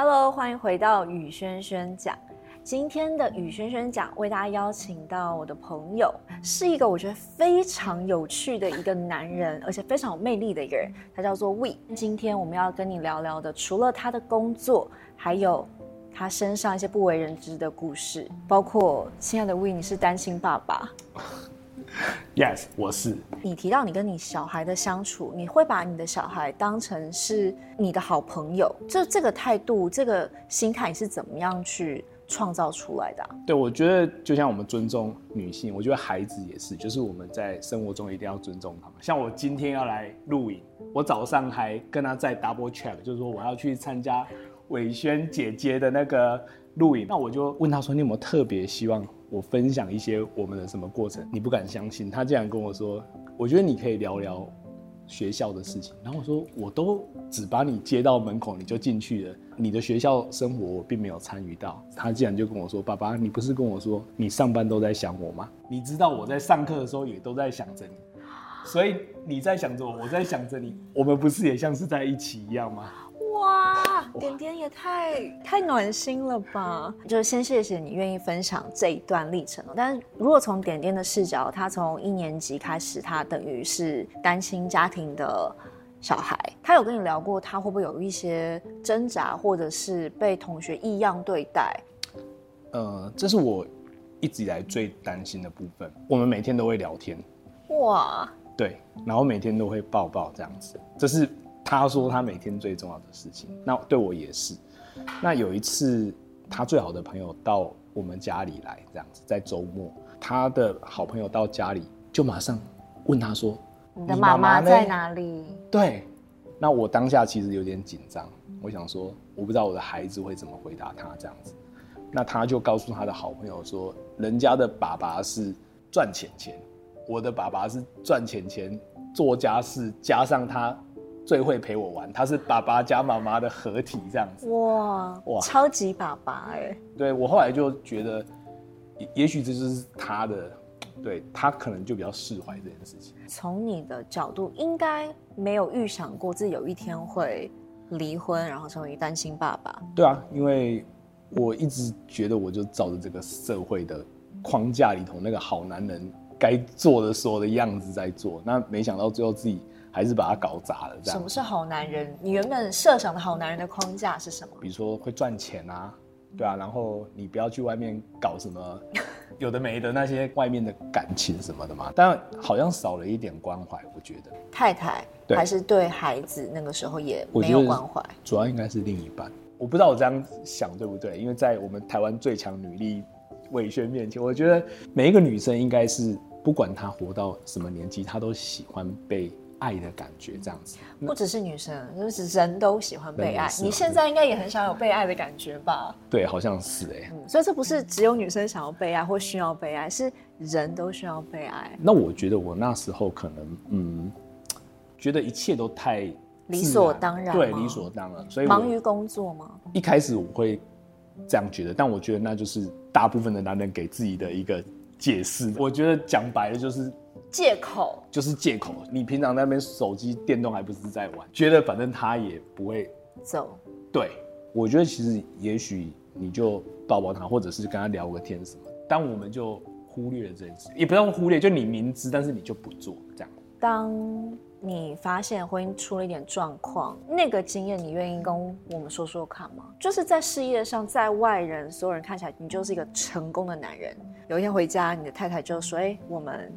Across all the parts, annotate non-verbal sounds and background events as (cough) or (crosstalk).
Hello，欢迎回到雨轩轩讲。今天的雨轩轩讲，为大家邀请到我的朋友，是一个我觉得非常有趣的一个男人，而且非常有魅力的一个人，他叫做 We。今天我们要跟你聊聊的，除了他的工作，还有他身上一些不为人知的故事，包括亲爱的 We，你是单亲爸爸。(laughs) (laughs) Yes，我是。你提到你跟你小孩的相处，你会把你的小孩当成是你的好朋友，就这个态度、这个心态，你是怎么样去创造出来的啊？对，我觉得就像我们尊重女性，我觉得孩子也是，就是我们在生活中一定要尊重他们。像我今天要来录影，我早上还跟他在 double check，就是说我要去参加伟轩姐姐的那个录影，那我就问他说：“你有没有特别希望？”我分享一些我们的什么过程，你不敢相信，他竟然跟我说，我觉得你可以聊聊学校的事情。然后我说，我都只把你接到门口你就进去了，你的学校生活我并没有参与到。他竟然就跟我说，爸爸，你不是跟我说你上班都在想我吗？你知道我在上课的时候也都在想着你，所以你在想着我，我在想着你，我们不是也像是在一起一样吗？哇，点点也太太暖心了吧！就是先谢谢你愿意分享这一段历程。但是如果从点点的视角，他从一年级开始，他等于是单亲家庭的小孩，他有跟你聊过，他会不会有一些挣扎，或者是被同学异样对待？呃，这是我一直以来最担心的部分。我们每天都会聊天，哇，对，然后每天都会抱抱这样子，这是。他说他每天最重要的事情，那对我也是。那有一次，他最好的朋友到我们家里来，这样子，在周末，他的好朋友到家里，就马上问他说：“你的妈妈在哪里？”对。那我当下其实有点紧张，我想说，我不知道我的孩子会怎么回答他这样子。那他就告诉他的好朋友说：“人家的爸爸是赚钱钱，我的爸爸是赚钱钱做家事，加上他。”最会陪我玩，他是爸爸加妈妈的合体，这样子。哇哇，超级爸爸哎！对，我后来就觉得，也也许这就是他的，对，他可能就比较释怀这件事情。从你的角度，应该没有预想过自己有一天会离婚，然后成为单亲爸爸。对啊，因为我一直觉得，我就照着这个社会的框架里头那个好男人该做的所有的样子在做，那没想到最后自己。还是把它搞砸了，这样。什么是好男人？你原本设想的好男人的框架是什么？比如说会赚钱啊，对啊，然后你不要去外面搞什么 (laughs) 有的没的那些外面的感情什么的嘛。但好像少了一点关怀，我觉得。太太还是对孩子那个时候也没有关怀。主要应该是另一半。我不知道我这样想对不对？因为在我们台湾最强女力魏轩面前，我觉得每一个女生应该是不管她活到什么年纪，她都喜欢被。爱的感觉这样子，不只是女生，就是人都喜欢被爱。你现在应该也很想有被爱的感觉吧？对，好像是哎、欸嗯。所以这不是只有女生想要被爱或需要被爱，是人都需要被爱。那我觉得我那时候可能，嗯，觉得一切都太理所当然，对，理所当然。所以忙于工作吗？一开始我会这样觉得，但我觉得那就是大部分的男人给自己的一个解释。我觉得讲白了就是。借口就是借口。你平常那边手机电动还不是在玩，觉得反正他也不会走。对，我觉得其实也许你就抱抱他，或者是跟他聊个天什么。但我们就忽略了这件事，也不要忽略，就你明知，但是你就不做这样。当你发现婚姻出了一点状况，那个经验你愿意跟我们说说看吗？就是在事业上，在外人所有人看起来你就是一个成功的男人。有一天回家，你的太太就说：“哎，我们。”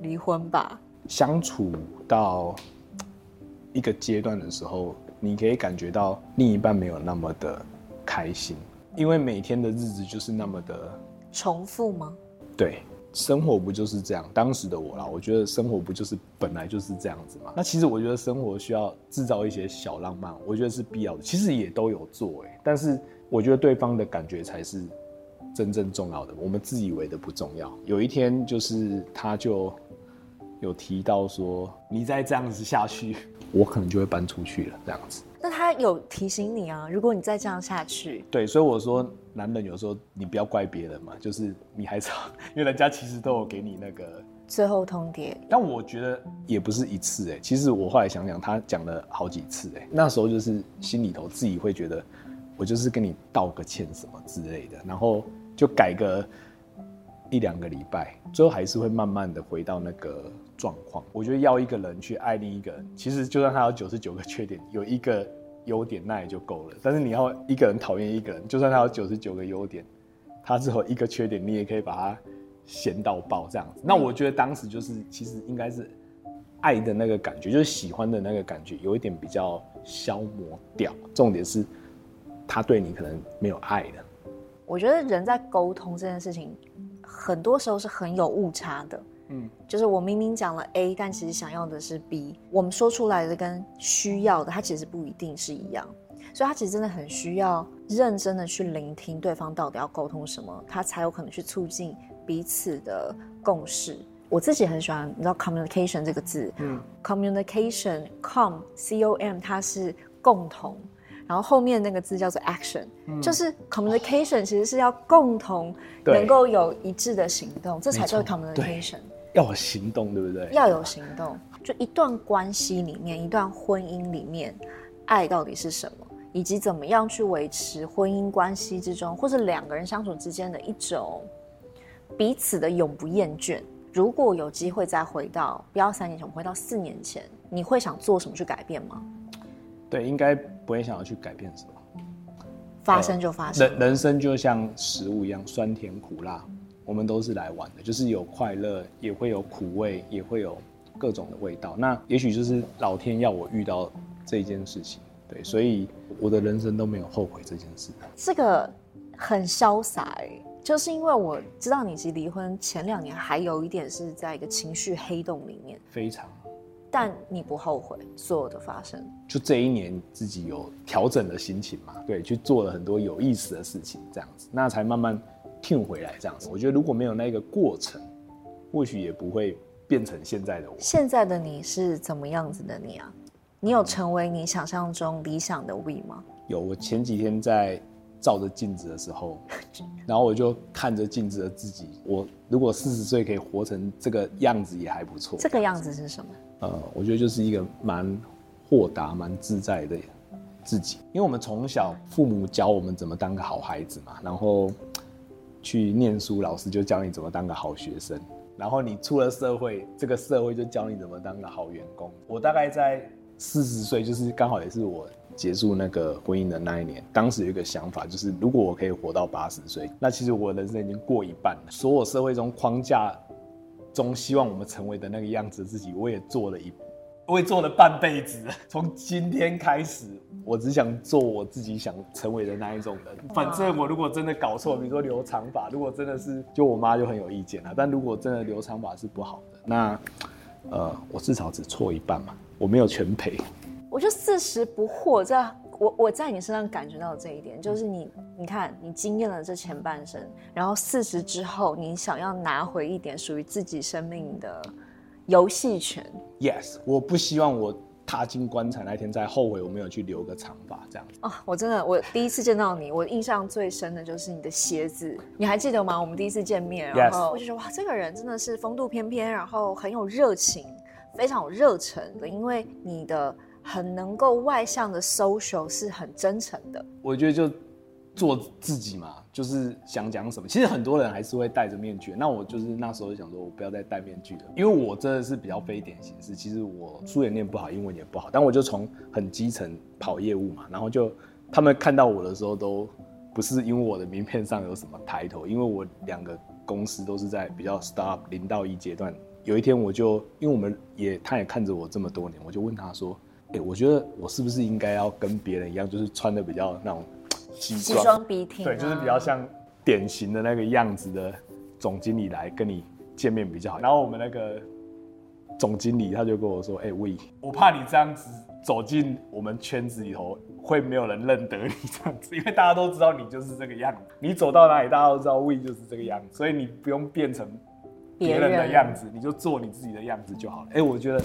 离婚吧。相处到一个阶段的时候，你可以感觉到另一半没有那么的开心，因为每天的日子就是那么的重复吗？对，生活不就是这样？当时的我啦，我觉得生活不就是本来就是这样子嘛？那其实我觉得生活需要制造一些小浪漫，我觉得是必要的。其实也都有做哎，但是我觉得对方的感觉才是。真正重要的，我们自以为的不重要。有一天，就是他就有提到说：“你再这样子下去，(laughs) 我可能就会搬出去了。”这样子。那他有提醒你啊？如果你再这样下去，对，所以我说，男人有时候你不要怪别人嘛，就是你还是 (laughs) 因为人家其实都有给你那个最后通牒。但我觉得也不是一次哎、欸，其实我后来想想，他讲了好几次哎、欸，那时候就是心里头自己会觉得。我就是跟你道个歉什么之类的，然后就改个一两个礼拜，最后还是会慢慢的回到那个状况。我觉得要一个人去爱另一个人，其实就算他有九十九个缺点，有一个优点那也就够了。但是你要一个人讨厌一个人，就算他有九十九个优点，他只有一个缺点，你也可以把他嫌到爆这样子。那我觉得当时就是其实应该是爱的那个感觉，就是喜欢的那个感觉，有一点比较消磨掉。重点是他对你可能没有爱了。我觉得人在沟通这件事情。很多时候是很有误差的，嗯，就是我明明讲了 A，但其实想要的是 B，我们说出来的跟需要的，它其实不一定是一样，所以他其实真的很需要认真的去聆听对方到底要沟通什么，他才有可能去促进彼此的共识。我自己很喜欢，你知道 communication 这个字，嗯，communication，com c o m，它是共同。然后后面那个字叫做 action，、嗯、就是 communication，其实是要共同能够有一致的行动，这才叫 communication。要有行动，对不对？要有行动。就一段关系里面，一段婚姻里面，爱到底是什么，以及怎么样去维持婚姻关系之中，或是两个人相处之间的一种彼此的永不厌倦。如果有机会再回到，不要三年前，我们回到四年前，你会想做什么去改变吗？对，应该不会想要去改变什么，发生就发生。人人生就像食物一样，酸甜苦辣，我们都是来玩的，就是有快乐，也会有苦味，也会有各种的味道。那也许就是老天要我遇到这件事情，对，所以我的人生都没有后悔这件事。这个很潇洒哎，就是因为我知道你其实离婚前两年还有一点是在一个情绪黑洞里面，非常。但你不后悔所有的发生？就这一年自己有调整的心情嘛？对，去做了很多有意思的事情，这样子，那才慢慢听回来。这样子，我觉得如果没有那个过程，或许也不会变成现在的我。现在的你是怎么样子的你啊？你有成为你想象中理想的 We 吗？有，我前几天在照着镜子的时候，(laughs) 然后我就看着镜子的自己，我如果四十岁可以活成这个样子也还不错。这个样子是什么？呃，我觉得就是一个蛮豁达、蛮自在的自己，因为我们从小父母教我们怎么当个好孩子嘛，然后去念书，老师就教你怎么当个好学生，然后你出了社会，这个社会就教你怎么当个好员工。我大概在四十岁，就是刚好也是我结束那个婚姻的那一年，当时有一个想法，就是如果我可以活到八十岁，那其实我的人生已经过一半了。所有社会中框架。中希望我们成为的那个样子，自己我也做了一，我也做了半辈子。(laughs) 从今天开始，我只想做我自己想成为的那一种人。反正我如果真的搞错，比如说留长发，如果真的是，就我妈就很有意见了。但如果真的留长发是不好的，那呃，我至少只错一半嘛，我没有全赔。我就四十不惑这样。我我在你身上感觉到这一点，就是你，你看，你经验了这前半生，然后四十之后，你想要拿回一点属于自己生命的游戏权。Yes，我不希望我踏进棺材那天再后悔我没有去留个长发这样子。哦，我真的，我第一次见到你，我印象最深的就是你的鞋子，你还记得吗？我们第一次见面，然后我就说哇，这个人真的是风度翩翩，然后很有热情，非常有热忱的，因为你的。很能够外向的 social 是很真诚的，我觉得就做自己嘛，就是想讲什么。其实很多人还是会戴着面具，那我就是那时候就想说，我不要再戴面具了，因为我真的是比较非典型是，其实我书也念不好，英文也不好，但我就从很基层跑业务嘛，然后就他们看到我的时候都不是因为我的名片上有什么抬头，因为我两个公司都是在比较 start 零到一阶段。有一天我就因为我们也他也看着我这么多年，我就问他说。哎、欸，我觉得我是不是应该要跟别人一样，就是穿的比较那种西装笔挺，对，就是比较像典型的那个样子的总经理来跟你见面比较好。然后我们那个总经理他就跟我说：“哎、欸，喂，我怕你这样子走进我们圈子里头，会没有人认得你这样子，因为大家都知道你就是这个样子。你走到哪里，大家都知道喂就是这个样子，所以你不用变成别人的样子，你就做你自己的样子就好了。哎、欸，我觉得。”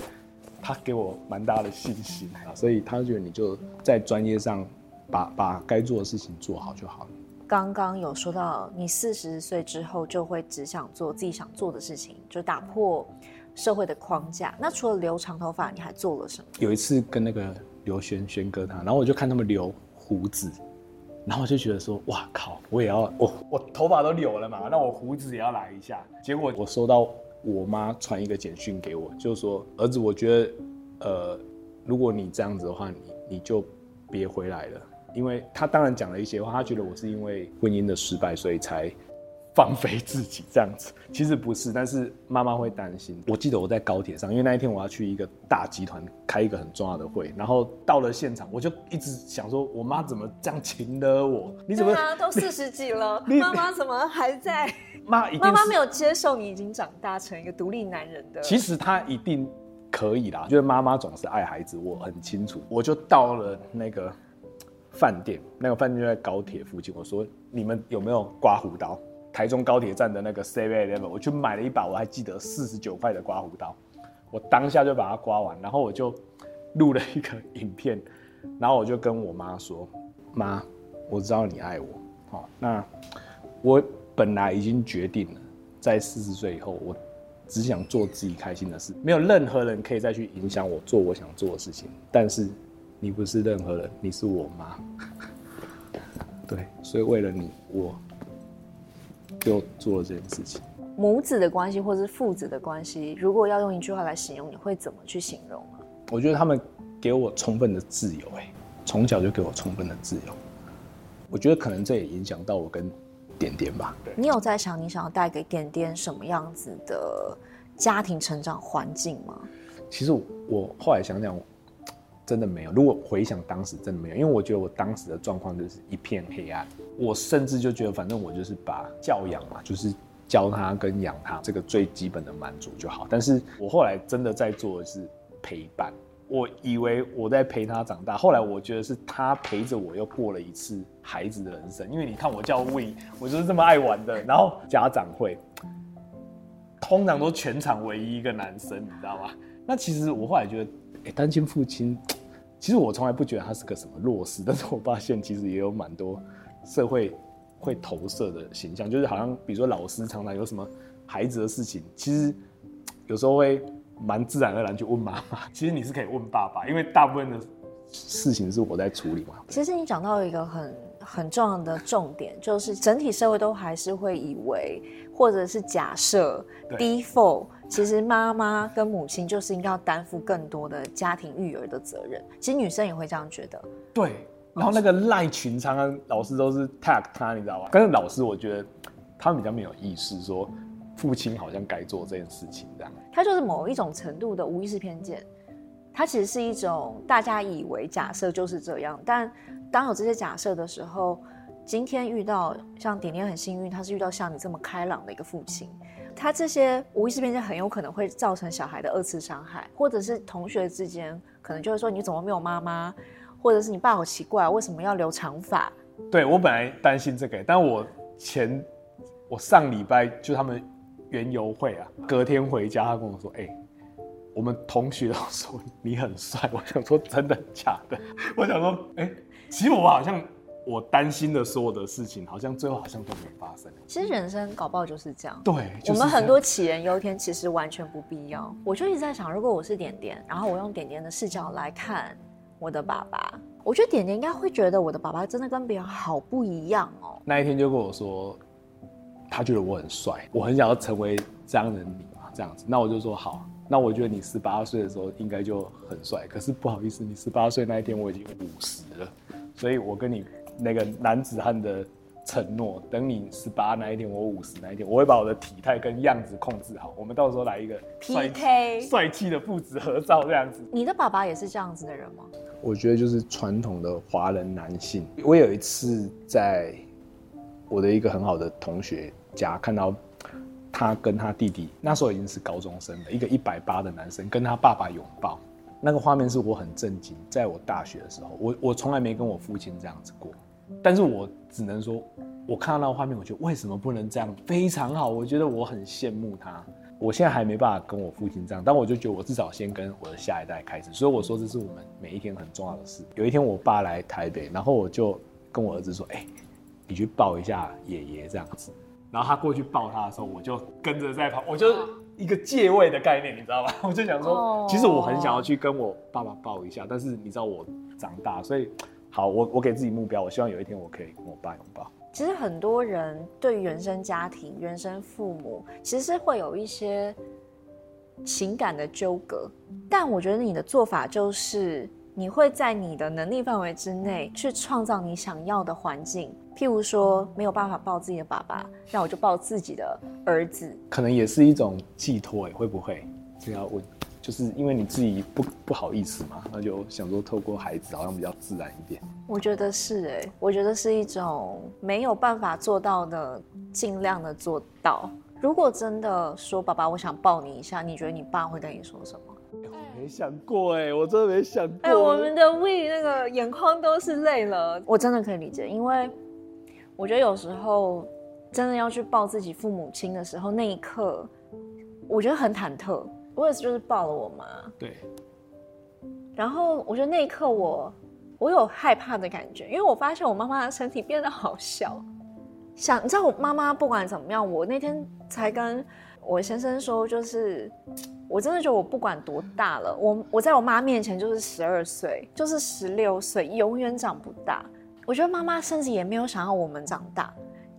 他给我蛮大的信心啊，所以他觉得你就在专业上把把该做的事情做好就好了。刚刚有说到，你四十岁之后就会只想做自己想做的事情，就打破社会的框架。那除了留长头发，你还做了什么？有一次跟那个刘轩轩哥他，然后我就看他们留胡子，然后我就觉得说，哇靠，我也要，我我头发都留了嘛，那我胡子也要来一下。结果我收到我妈传一个简讯给我，就说，儿子，我觉得，呃，如果你这样子的话，你你就别回来了，因为他当然讲了一些话，他觉得我是因为婚姻的失败，所以才。放飞自己这样子，其实不是，但是妈妈会担心。我记得我在高铁上，因为那一天我要去一个大集团开一个很重要的会，然后到了现场，我就一直想说，我妈怎么这样情勒我？你怎么都四十几了，妈妈怎么还在？妈，妈妈没有接受你已经长大成一个独立男人的。其实她一定可以啦，就是妈妈总是爱孩子，我很清楚。我就到了那个饭店，那个饭店就在高铁附近。我说，你们有没有刮胡刀？台中高铁站的那个 Seven Eleven，我去买了一把，我还记得四十九块的刮胡刀，我当下就把它刮完，然后我就录了一个影片，然后我就跟我妈说：“妈，我知道你爱我，好，那我本来已经决定了，在四十岁以后，我只想做自己开心的事，没有任何人可以再去影响我做我想做的事情。但是你不是任何人，你是我妈，对，所以为了你，我。”就做了这件事情。母子的关系，或是父子的关系，如果要用一句话来形容，你会怎么去形容呢？我觉得他们给我充分的自由，哎，从小就给我充分的自由。我觉得可能这也影响到我跟点点吧。你有在想，你想要带给点点什么样子的家庭成长环境吗？其实我后来想想。真的没有。如果回想当时，真的没有，因为我觉得我当时的状况就是一片黑暗。我甚至就觉得，反正我就是把教养嘛，就是教他跟养他这个最基本的满足就好。但是我后来真的在做的是陪伴。我以为我在陪他长大，后来我觉得是他陪着我又过了一次孩子的人生。因为你看我叫 Wii，我就是这么爱玩的。然后家长会通常都全场唯一一个男生，你知道吗？那其实我后来觉得。哎，单亲父亲，其实我从来不觉得他是个什么弱势，但是我发现其实也有蛮多社会会投射的形象，就是好像比如说老师常常有什么孩子的事情，其实有时候会蛮自然而然去问妈妈，(laughs) 其实你是可以问爸爸，因为大部分的事情是我在处理嘛。其实你讲到一个很很重要的重点，就是整体社会都还是会以为，或者是假设 default。其实妈妈跟母亲就是应该要担负更多的家庭育儿的责任。其实女生也会这样觉得。对，然后那个赖群常常老师都是 tag 他，你知道吧？但是老师我觉得他们比较没有意识，说父亲好像该做这件事情这样。他就是某一种程度的无意识偏见，他其实是一种大家以为假设就是这样，但当有这些假设的时候，今天遇到像点点很幸运，他是遇到像你这么开朗的一个父亲。他这些无意识偏见很有可能会造成小孩的二次伤害，或者是同学之间可能就会说，你怎么没有妈妈，或者是你爸好奇怪，为什么要留长发？对，我本来担心这个，但我前我上礼拜就他们园游会啊，隔天回家他跟我说，哎、我们同学都说你很帅，我想说真的假的？(laughs) 我想说，哎、其实我好像。我担心的所有的事情，好像最后好像都没发生。其实人生搞不好就是这样。对，我们很多杞人忧天，其实完全不必要。我就一直在想，如果我是点点，然后我用点点的视角来看我的爸爸，我觉得点点应该会觉得我的爸爸真的跟别人好不一样哦。那一天就跟我说，他觉得我很帅，我很想要成为这样的你嘛，这样子。那我就说好，那我觉得你十八岁的时候应该就很帅。可是不好意思，你十八岁那一天我已经五十了，所以我跟你。那个男子汉的承诺，等你十八那一天，我五十那一天，我会把我的体态跟样子控制好。我们到时候来一个 PK 帅气的父子合照这样子。你的爸爸也是这样子的人吗？我觉得就是传统的华人男性。我有一次在我的一个很好的同学家看到他跟他弟弟，那时候已经是高中生了，一个一百八的男生跟他爸爸拥抱。那个画面是我很震惊，在我大学的时候，我我从来没跟我父亲这样子过，但是我只能说，我看到那个画面，我觉得为什么不能这样？非常好，我觉得我很羡慕他。我现在还没办法跟我父亲这样，但我就觉得我至少先跟我的下一代开始。所以我说这是我们每一天很重要的事。有一天我爸来台北，然后我就跟我儿子说：“哎，你去抱一下爷爷这样子。(laughs) ”然后他过去抱他的时候，我就跟着在旁，我就。一个借位的概念，你知道吧？(laughs) 我就想说，其实我很想要去跟我爸爸抱一下，但是你知道我长大，所以好，我我给自己目标，我希望有一天我可以跟我爸拥抱。其实很多人对原生家庭、原生父母，其实是会有一些情感的纠葛。但我觉得你的做法就是，你会在你的能力范围之内去创造你想要的环境。譬如说，没有办法抱自己的爸爸，那我就抱自己的儿子。可能也是一种寄托，哎，会不会？这要问。就是因为你自己不不好意思嘛，那就想说透过孩子好像比较自然一点。我觉得是哎，我觉得是一种没有办法做到的，尽量的做到。如果真的说爸爸，我想抱你一下，你觉得你爸会跟你说什么？我没想过哎，我真的没想过。哎，我们的 We 那个眼眶都是泪了。我真的可以理解，因为我觉得有时候真的要去抱自己父母亲的时候，那一刻我觉得很忐忑。我也是，就是抱了我妈。对。然后我觉得那一刻我，我有害怕的感觉，因为我发现我妈妈的身体变得好小。想你知道，我妈妈不管怎么样，我那天才跟我先生说，就是我真的觉得我不管多大了，我我在我妈面前就是十二岁，就是十六岁，永远长不大。我觉得妈妈甚至也没有想要我们长大。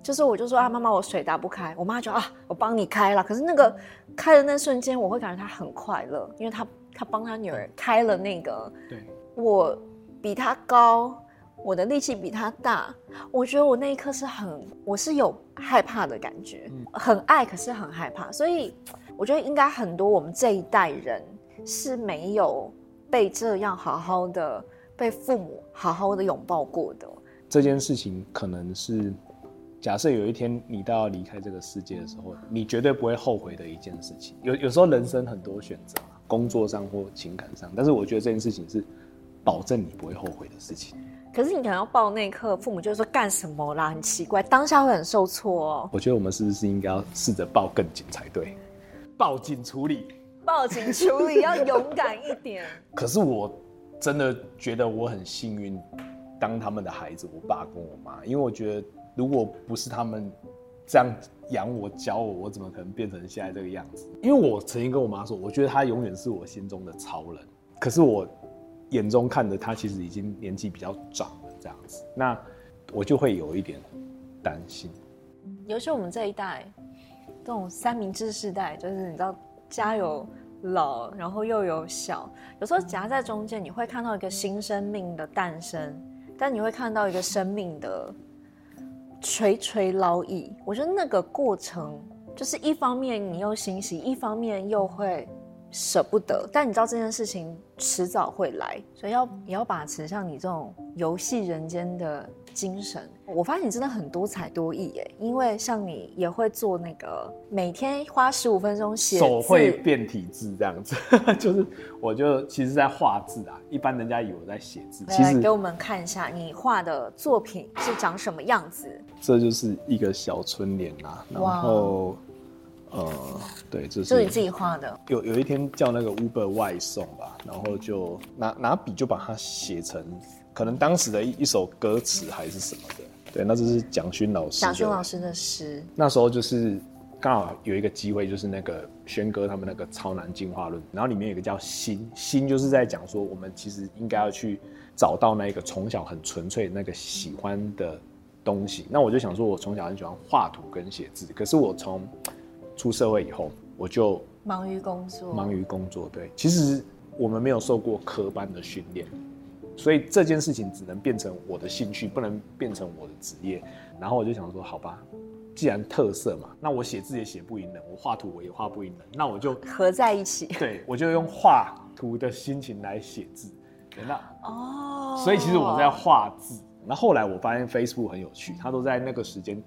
就是我就说啊，妈妈，我水打不开。我妈就啊，我帮你开了。可是那个开的那瞬间，我会感觉她很快乐，因为她她帮她女儿开了那个。对。我比她高，我的力气比她大。我觉得我那一刻是很，我是有害怕的感觉，嗯、很爱，可是很害怕。所以我觉得应该很多我们这一代人是没有被这样好好的被父母好好的拥抱过的。这件事情可能是。假设有一天你到要离开这个世界的时候，你绝对不会后悔的一件事情。有有时候人生很多选择，工作上或情感上，但是我觉得这件事情是保证你不会后悔的事情。可是你可能要抱那一刻，父母就说干什么啦？很奇怪，当下会很受挫哦。我觉得我们是不是应该要试着抱更紧才对？报警处理，报警处理要勇敢一点。(laughs) 可是我真的觉得我很幸运，当他们的孩子，我爸跟我妈，因为我觉得。如果不是他们这样养我、教我，我怎么可能变成现在这个样子？因为我曾经跟我妈说，我觉得她永远是我心中的超人。可是我眼中看着她，其实已经年纪比较长了，这样子，那我就会有一点担心。尤其我们这一代，这种三明治世代，就是你知道，家有老，然后又有小，有时候夹在中间，你会看到一个新生命的诞生，但你会看到一个生命的。垂垂老矣，我觉得那个过程就是一方面你又欣喜，一方面又会舍不得。但你知道这件事情迟早会来，所以要也要把持像你这种游戏人间的精神。我发现你真的很多才多艺耶，因为像你也会做那个每天花十五分钟写手绘变体字这样子，(laughs) 就是我就其实在画字啊，一般人家以为我在写字。其实给我们看一下你画的作品是长什么样子。这就是一个小春联啊，然后 Wow. 呃，对，这是就你自己画的。有有一天叫那个 Uber 外送吧，然后就拿拿笔就把它写成可能当时的一一首歌词还是什么的。对，那这是蒋勋老师。蒋勋老师的诗。那时候就是刚好有一个机会，就是那个轩哥他们那个超男进化论，然后里面有一个叫心，心就是在讲说我们其实应该要去找到那个从小很纯粹那个喜欢的东西。那我就想说，我从小很喜欢画图跟写字，可是我从出社会以后，我就忙于工作，忙于工作。对，其实我们没有受过科班的训练。所以这件事情只能变成我的兴趣，不能变成我的职业。然后我就想说，好吧，既然特色嘛，那我写字也写不赢人，我画图我也画不赢人，那我就合在一起。对，我就用画图的心情来写字。那哦，所以其实我在画字。那后来我发现 Facebook 很有趣，他都在那个时间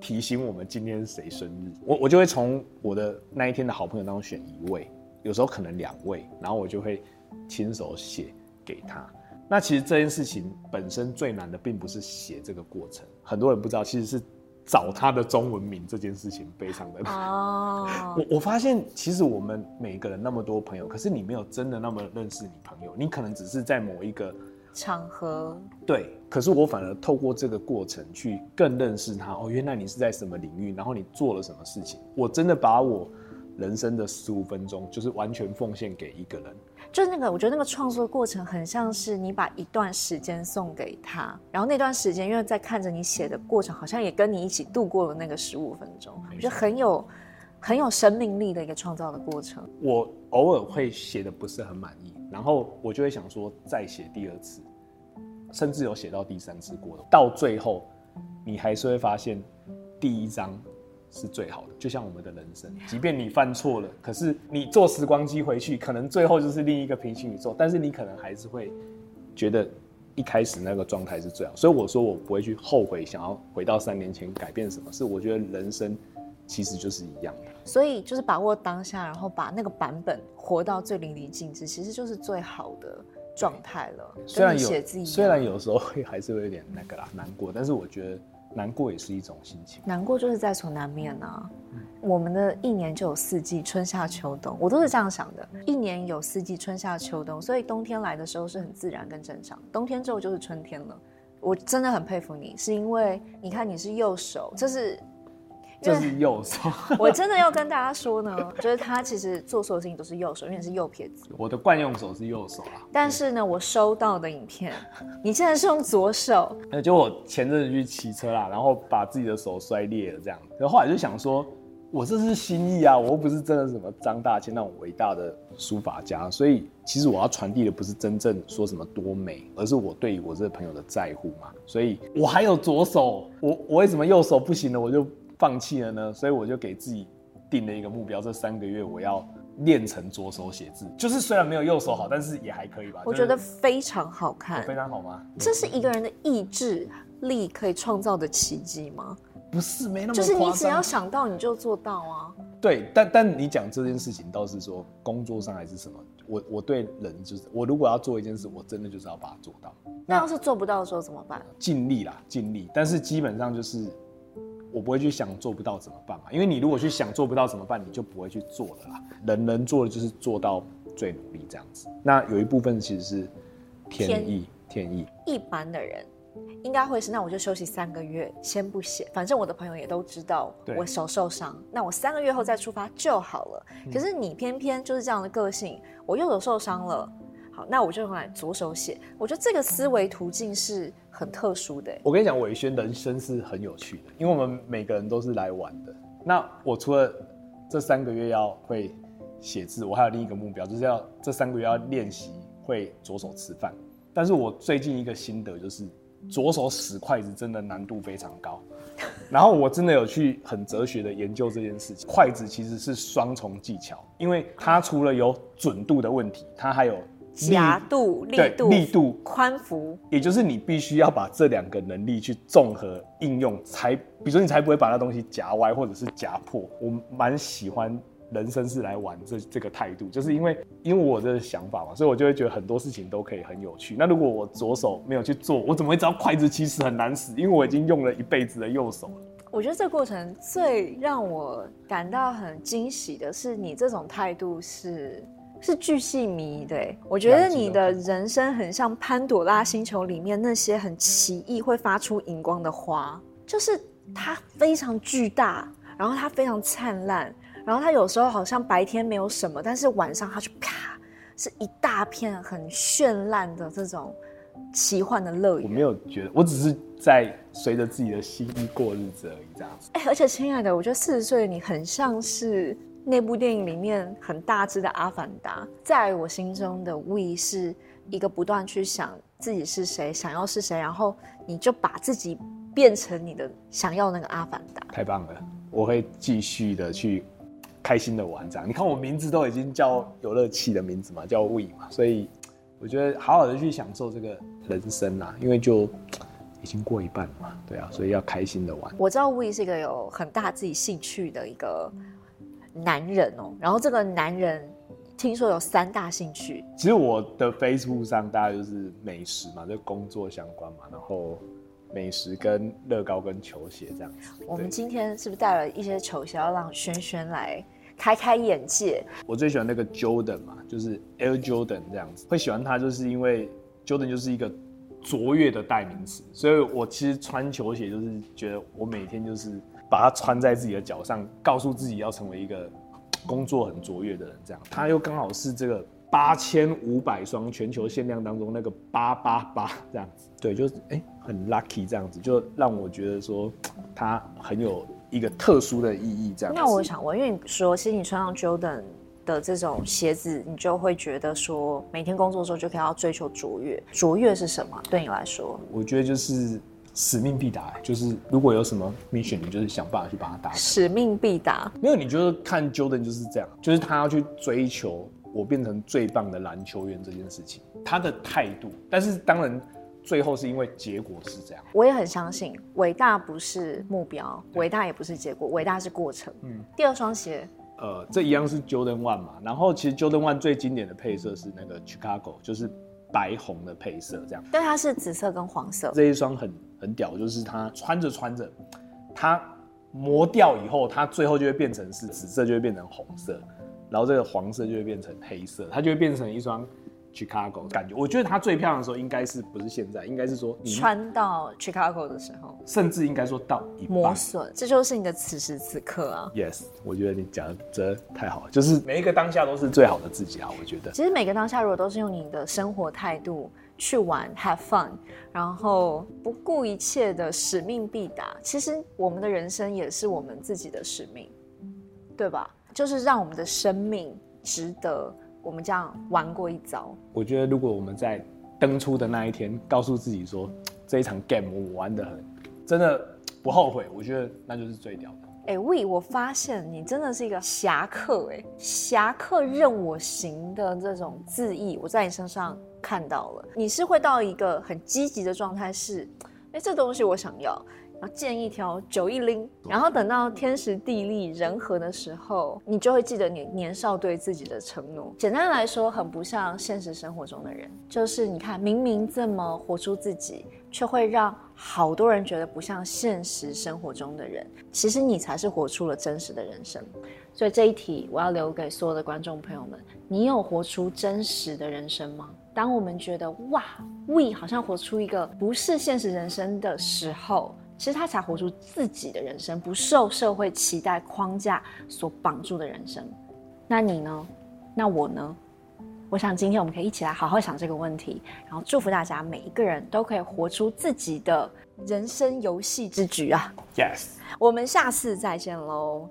提醒我们今天是谁生日。我我就会从我的那一天的好朋友当中选一位，有时候可能两位，然后我就会亲手写给他。那其实这件事情本身最难的，并不是写这个过程。很多人不知道，其实是找他的中文名这件事情非常的难。哦。我我发现，其实我们每个人那么多朋友，可是你没有真的那么认识你朋友，你可能只是在某一个场合。对。可是我反而透过这个过程去更认识他。哦，原来你是在什么领域，然后你做了什么事情。我真的把我人生的十五分钟，就是完全奉献给一个人。就是那个，我觉得那个创作过程很像是你把一段时间送给他，然后那段时间，因为在看着你写的过程，好像也跟你一起度过了那个十五分钟，我觉得很有很有生命力的一个创造的过程。我偶尔会写的不是很满意，然后我就会想说再写第二次，甚至有写到第三次过的，到最后你还是会发现第一章。是最好的，就像我们的人生，即便你犯错了，可是你坐时光机回去，可能最后就是另一个平行宇宙，但是你可能还是会觉得一开始那个状态是最好。所以我说我不会去后悔，想要回到三年前改变什么，是我觉得人生其实就是一样的。所以就是把握当下，然后把那个版本活到最淋漓尽致，其实就是最好的状态了。虽然有虽然有时候会还是会有点那个啦难过，但是我觉得。难过也是一种心情，难过就是在所难免啊。嗯、我们的一年就有四季，春夏秋冬，我都是这样想的。一年有四季，春夏秋冬，所以冬天来的时候是很自然跟正常，冬天之后就是春天了。我真的很佩服你，是因为你看你是右手，这是。这是右手，我真的要跟大家说呢，就是他其实做所有事情都是右手，因为你是右撇子。我的惯用手是右手啊，但是呢，我收到的影片，你竟然是用左手。就我前阵子去骑车啦，然后把自己的手摔裂了，这样。然后后来就想说，我这是心意啊，我又不是真的什么张大千那种伟大的书法家，所以其实我要传递的不是真正说什么多美，而是我对于我这个朋友的在乎嘛。所以我还有左手，我我为什么右手不行呢？我就。放弃了呢，所以我就给自己定了一个目标，这三个月我要练成左手写字。就是虽然没有右手好，但是也还可以吧。我觉得非常好看，非常好吗？这是一个人的意志力可以创造的奇迹吗？不是，没那么就是你只要想到你就做到啊。对，但但你讲这件事情倒是说工作上还是什么？我我对人就是，我如果要做一件事，我真的就是要把它做到。那要是做不到的时候怎么办？尽力啦，尽力。但是基本上就是。我不会去想做不到怎么办嘛，因为你如果去想做不到怎么办，你就不会去做了啦。人能做的就是做到最努力这样子。那有一部分其实是天意，天意。一般的人应该会是，那我就休息三个月，先不写。反正我的朋友也都知道我手受伤，那我三个月后再出发就好了。可是你偏偏就是这样的个性，我右手受伤了。那我就用来左手写。我觉得这个思维途径是很特殊的。我跟你讲，伟轩人生是很有趣的，因为我们每个人都是来玩的。那我除了这三个月要会写字，我还有另一个目标，就是要这三个月要练习会左手吃饭。但是我最近一个心得就是，左手使筷子真的难度非常高。然后我真的有去很哲学的研究这件事情，筷子其实是双重技巧，因为它除了有准度的问题，它还有。夹度、力度、力度、宽幅，也就是你必须要把这两个能力去综合应用，才，比如说你才不会把那东西夹歪或者是夹破。我蛮喜欢人生是来玩这这个态度，就是因为因为我的想法嘛，所以我就会觉得很多事情都可以很有趣。那如果我左手没有去做，我怎么会知道筷子其实很难使？因为我已经用了一辈子的右手了。我觉得这个过程最让我感到很惊喜的是，你这种态度是。是巨细靡遗的，我觉得你的人生很像潘朵拉星球里面那些很奇异会发出荧光的花，就是它非常巨大，然后它非常灿烂，然后它有时候好像白天没有什么，但是晚上它就啪，是一大片很绚烂的这种奇幻的乐园。我没有觉得，我只是在随着自己的心意过日子而已，这样子。哎，而且亲爱的，我觉得四十岁的你很像是。那部电影里面很大只的阿凡达，在我心中的 We 是一个不断去想自己是谁，想要是谁，然后你就把自己变成你的想要那个阿凡达。太棒了，我会继续的去开心的玩这样。你看我名字都已经叫有乐器的名字嘛，叫 We 嘛，所以我觉得好好的去享受这个人生啊，因为就已经过一半了嘛，对啊，所以要开心的玩。我知道 We 是一个有很大自己兴趣的一个。男人哦，然后这个男人听说有三大兴趣。其实我的 Facebook 上大概就是美食嘛，就工作相关嘛，然后美食跟乐高跟球鞋这样子。我们今天是不是带了一些球鞋，要让轩轩来开开眼界？我最喜欢那个 Jordan 嘛，就是 Air Jordan 这样子。会喜欢它，就是因为 Jordan 就是一个卓越的代名词，所以我其实穿球鞋就是觉得我每天就是。把它穿在自己的脚上，告诉自己要成为一个工作很卓越的人，这样，他又刚好是这个八千五百双全球限量当中那个八八八这样子，对，就是哎、欸、很 lucky 这样子，就让我觉得说他很有一个特殊的意义这样子。那我想问，因为你说其实你穿上 Jordan 的这种鞋子，你就会觉得说每天工作的时候就可以要追求卓越，卓越是什么？对你来说，我觉得就是。使命必达，就是如果有什么 mission，你就是想办法去把它达成。使命必达，没有，你就是看 Jordan 就是这样，就是他要去追求我变成最棒的篮球员这件事情，他的态度。但是当然，最后是因为结果是这样。我也很相信，伟大不是目标，伟大也不是结果，伟大是过程。嗯，第二双鞋，呃，这一样是 Jordan One 嘛，然后其实 Jordan One 最经典的配色是那个 Chicago，就是白红的配色这样。但它是紫色跟黄色。这一双很。很屌，就是它穿着穿着，它磨掉以后，它最后就会变成是紫色，就会变成红色，然后这个黄色就会变成黑色，它就会变成一双 Chicago 感觉。我觉得它最漂亮的时候，应该是不是现在，应该是说你穿到 Chicago 的时候，甚至应该说到一半磨损，这就是你的此时此刻啊。Yes，我觉得你讲的真的太好了，就是每一个当下都是最好的自己啊。我觉得，其实每个当下如果都是用你的生活态度。去玩，have fun，然后不顾一切的使命必达。其实我们的人生也是我们自己的使命，对吧？就是让我们的生命值得我们这样玩过一遭。我觉得，如果我们在登出的那一天，告诉自己说这一场 game 我玩的很，真的不后悔，我觉得那就是最屌的。哎，We，我发现你真的是一个侠客，哎，侠客任我行的这种自意，我在你身上。看到了，你是会到一个很积极的状态，是，哎，这东西我想要，然后见一条酒一拎，然后等到天时地利人和的时候，你就会记得你年少对自己的承诺。简单来说，很不像现实生活中的人，就是你看，明明这么活出自己，却会让好多人觉得不像现实生活中的人。其实你才是活出了真实的人生。所以这一题，我要留给所有的观众朋友们：你有活出真实的人生吗？当我们觉得哇，We 好像活出一个不是现实人生的时候，其实他才活出自己的人生，不受社会期待框架所绑住的人生。那你呢？那我呢？我想今天我们可以一起来好好想这个问题，然后祝福大家每一个人都可以活出自己的人生游戏之局啊！Yes，我们下次再见喽。